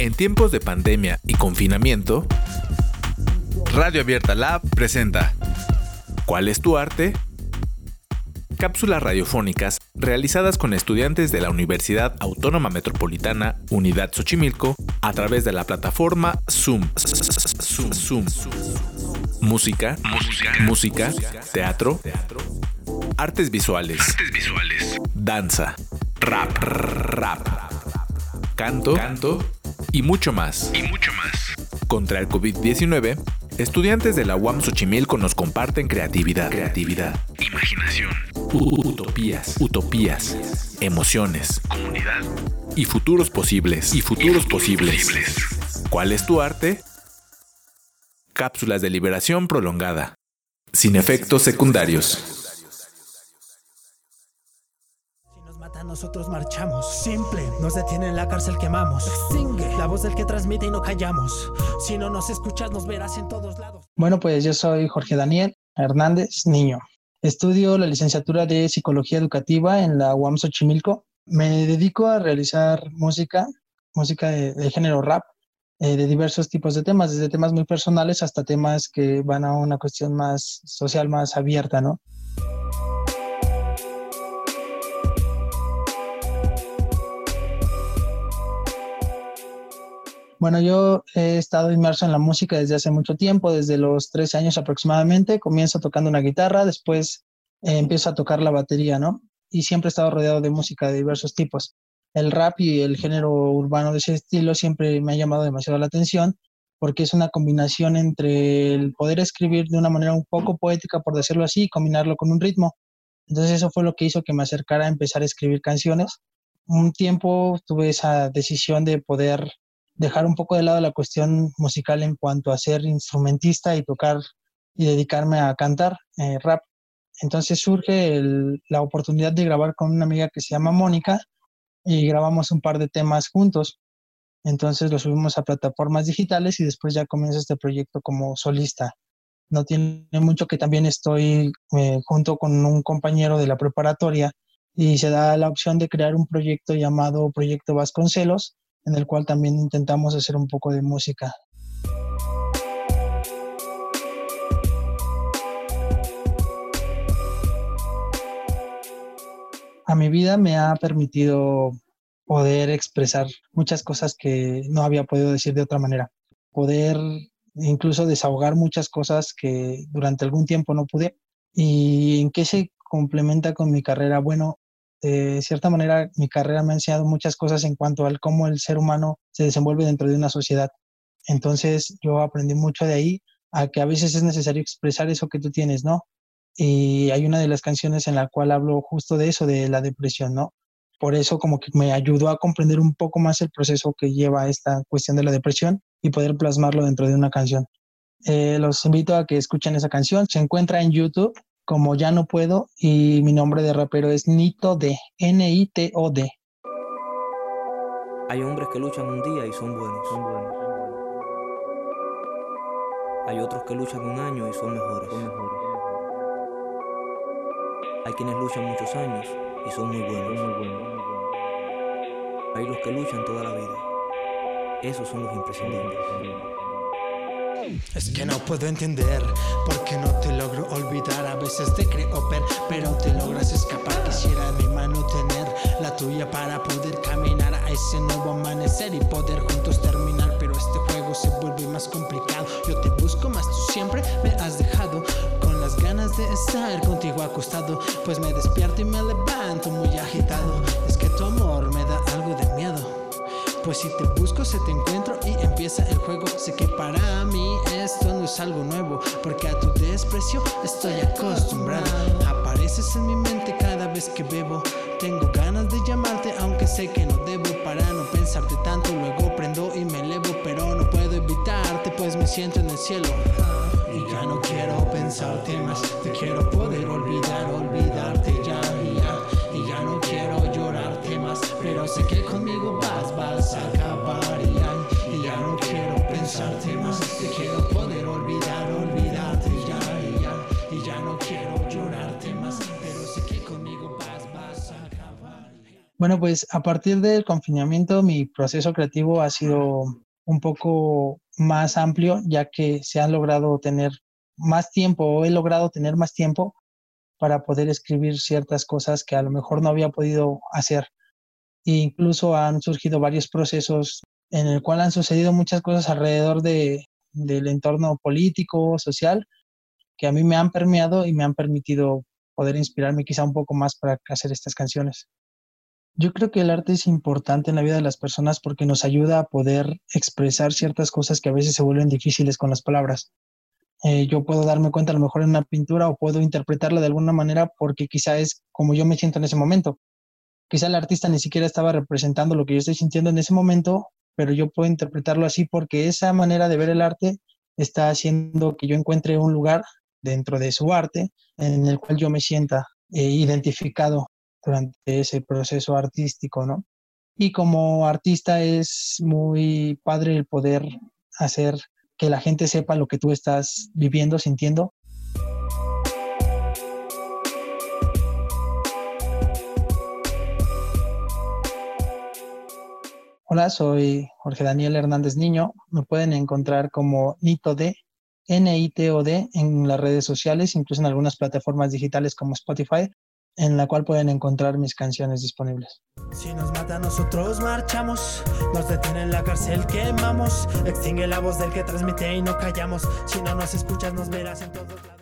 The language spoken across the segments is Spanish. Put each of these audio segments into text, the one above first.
En tiempos de pandemia y confinamiento, Radio Abierta Lab presenta ¿Cuál es tu arte? Cápsulas radiofónicas realizadas con estudiantes de la Universidad Autónoma Metropolitana Unidad Xochimilco a través de la plataforma Zoom. Zoom. Zoom. Música, música, música, teatro, artes visuales, artes visuales, danza, rap, rap, canto, canto y mucho más. y mucho más. Contra el COVID-19, estudiantes de la UAM Xochimilco nos comparten creatividad, creatividad, Imaginación, utopías, utopías, emociones comunidad y futuros posibles, y futuros, futuros posibles. posibles. ¿Cuál es tu arte? Cápsulas de liberación prolongada, sin efectos secundarios. Matan, nosotros marchamos. Simple, nos detienen en la cárcel, quemamos. Extingue la voz del que transmite y no callamos. Si no nos escuchas, nos verás en todos lados. Bueno, pues yo soy Jorge Daniel Hernández Niño. Estudio la licenciatura de Psicología Educativa en la UAM Xochimilco. Me dedico a realizar música, música de, de género rap, eh, de diversos tipos de temas, desde temas muy personales hasta temas que van a una cuestión más social, más abierta, ¿no? Bueno, yo he estado inmerso en la música desde hace mucho tiempo, desde los 13 años aproximadamente. Comienzo tocando una guitarra, después eh, empiezo a tocar la batería, ¿no? Y siempre he estado rodeado de música de diversos tipos. El rap y el género urbano de ese estilo siempre me ha llamado demasiado la atención porque es una combinación entre el poder escribir de una manera un poco poética, por decirlo así, y combinarlo con un ritmo. Entonces eso fue lo que hizo que me acercara a empezar a escribir canciones. Un tiempo tuve esa decisión de poder dejar un poco de lado la cuestión musical en cuanto a ser instrumentista y tocar y dedicarme a cantar eh, rap. Entonces surge la oportunidad de grabar con una amiga que se llama Mónica y grabamos un par de temas juntos. Entonces lo subimos a plataformas digitales y después ya comienza este proyecto como solista. No tiene mucho que también estoy eh, junto con un compañero de la preparatoria y se da la opción de crear un proyecto llamado Proyecto Vasconcelos, en el cual también intentamos hacer un poco de música. A mi vida me ha permitido poder expresar muchas cosas que no había podido decir de otra manera, poder incluso desahogar muchas cosas que durante algún tiempo no pude. ¿Y en qué se complementa con mi carrera? Bueno, de cierta manera mi carrera me ha enseñado muchas cosas en cuanto al cómo el ser humano se desenvuelve dentro de una sociedad. Entonces yo aprendí mucho de ahí a que a veces es necesario expresar eso que tú tienes, ¿no? Y hay una de las canciones en la cual hablo justo de eso, de la depresión, ¿no? Por eso como que me ayudó a comprender un poco más el proceso que lleva esta cuestión de la depresión y poder plasmarlo dentro de una canción. Eh, los invito a que escuchen esa canción. Se encuentra en YouTube como Ya No Puedo y mi nombre de rapero es Nito D, N-I-T-O-D. Hay hombres que luchan un día y son buenos. Son buenos. Hay otros que luchan un año y son mejores. Son mejores. Hay quienes luchan muchos años y son muy buenos. Son muy buenos. Hay los que luchan toda la vida. Esos son los imprescindibles. Es que no puedo entender por qué no te logro olvidar. A veces te creo ver, pero te logras escapar. Quisiera mi mano tener la tuya para poder caminar a ese nuevo amanecer y poder juntos terminar. Pero este juego se vuelve más complicado. Yo te busco más, tú siempre me has dejado con las ganas de estar contigo acostado. Pues me despierto y me levanto muy agitado. Es que tu amor me da algo de miedo. Pues si te busco, se te encuentro y empieza el juego. Sé que para mí esto no es algo nuevo, porque a tu desprecio estoy acostumbrado. Apareces en mi mente cada vez que bebo. Tengo ganas de llamarte, aunque sé que no debo para no pensarte tanto. Luego prendo y me elevo, pero no puedo evitarte, pues me siento en el cielo. Y ya no quiero pensarte más, te quiero poder olvidar, olvidarte Bueno, pues a partir del confinamiento mi proceso creativo ha sido un poco más amplio, ya que se han logrado tener más tiempo o he logrado tener más tiempo para poder escribir ciertas cosas que a lo mejor no había podido hacer. E incluso han surgido varios procesos en el cual han sucedido muchas cosas alrededor de, del entorno político, social, que a mí me han permeado y me han permitido poder inspirarme quizá un poco más para hacer estas canciones. Yo creo que el arte es importante en la vida de las personas porque nos ayuda a poder expresar ciertas cosas que a veces se vuelven difíciles con las palabras. Eh, yo puedo darme cuenta a lo mejor en una pintura o puedo interpretarla de alguna manera porque quizá es como yo me siento en ese momento. Quizá el artista ni siquiera estaba representando lo que yo estoy sintiendo en ese momento, pero yo puedo interpretarlo así porque esa manera de ver el arte está haciendo que yo encuentre un lugar dentro de su arte en el cual yo me sienta eh, identificado durante ese proceso artístico, ¿no? Y como artista es muy padre el poder hacer que la gente sepa lo que tú estás viviendo, sintiendo. Hola, soy Jorge Daniel Hernández Niño. Me pueden encontrar como Nito D, N-I-T-O-D en las redes sociales, incluso en algunas plataformas digitales como Spotify en la cual pueden encontrar mis canciones disponibles. Si nos mata nosotros marchamos, nos detiene en la cárcel quemamos, extingue la voz del que transmite y no callamos, si no nos escuchas nos verás en todos lados.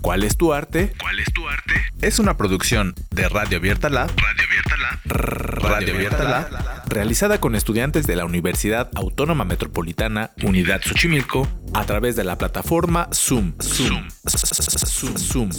¿Cuál es tu arte? ¿Cuál es tu arte? Es una producción de Radio Abierta Lab, Radio Abierta Lab. Radio Abierta Lab, realizada con estudiantes de la Universidad Autónoma Metropolitana Unidad Xochimilco a través de la plataforma Zoom. Zoom. Zoom.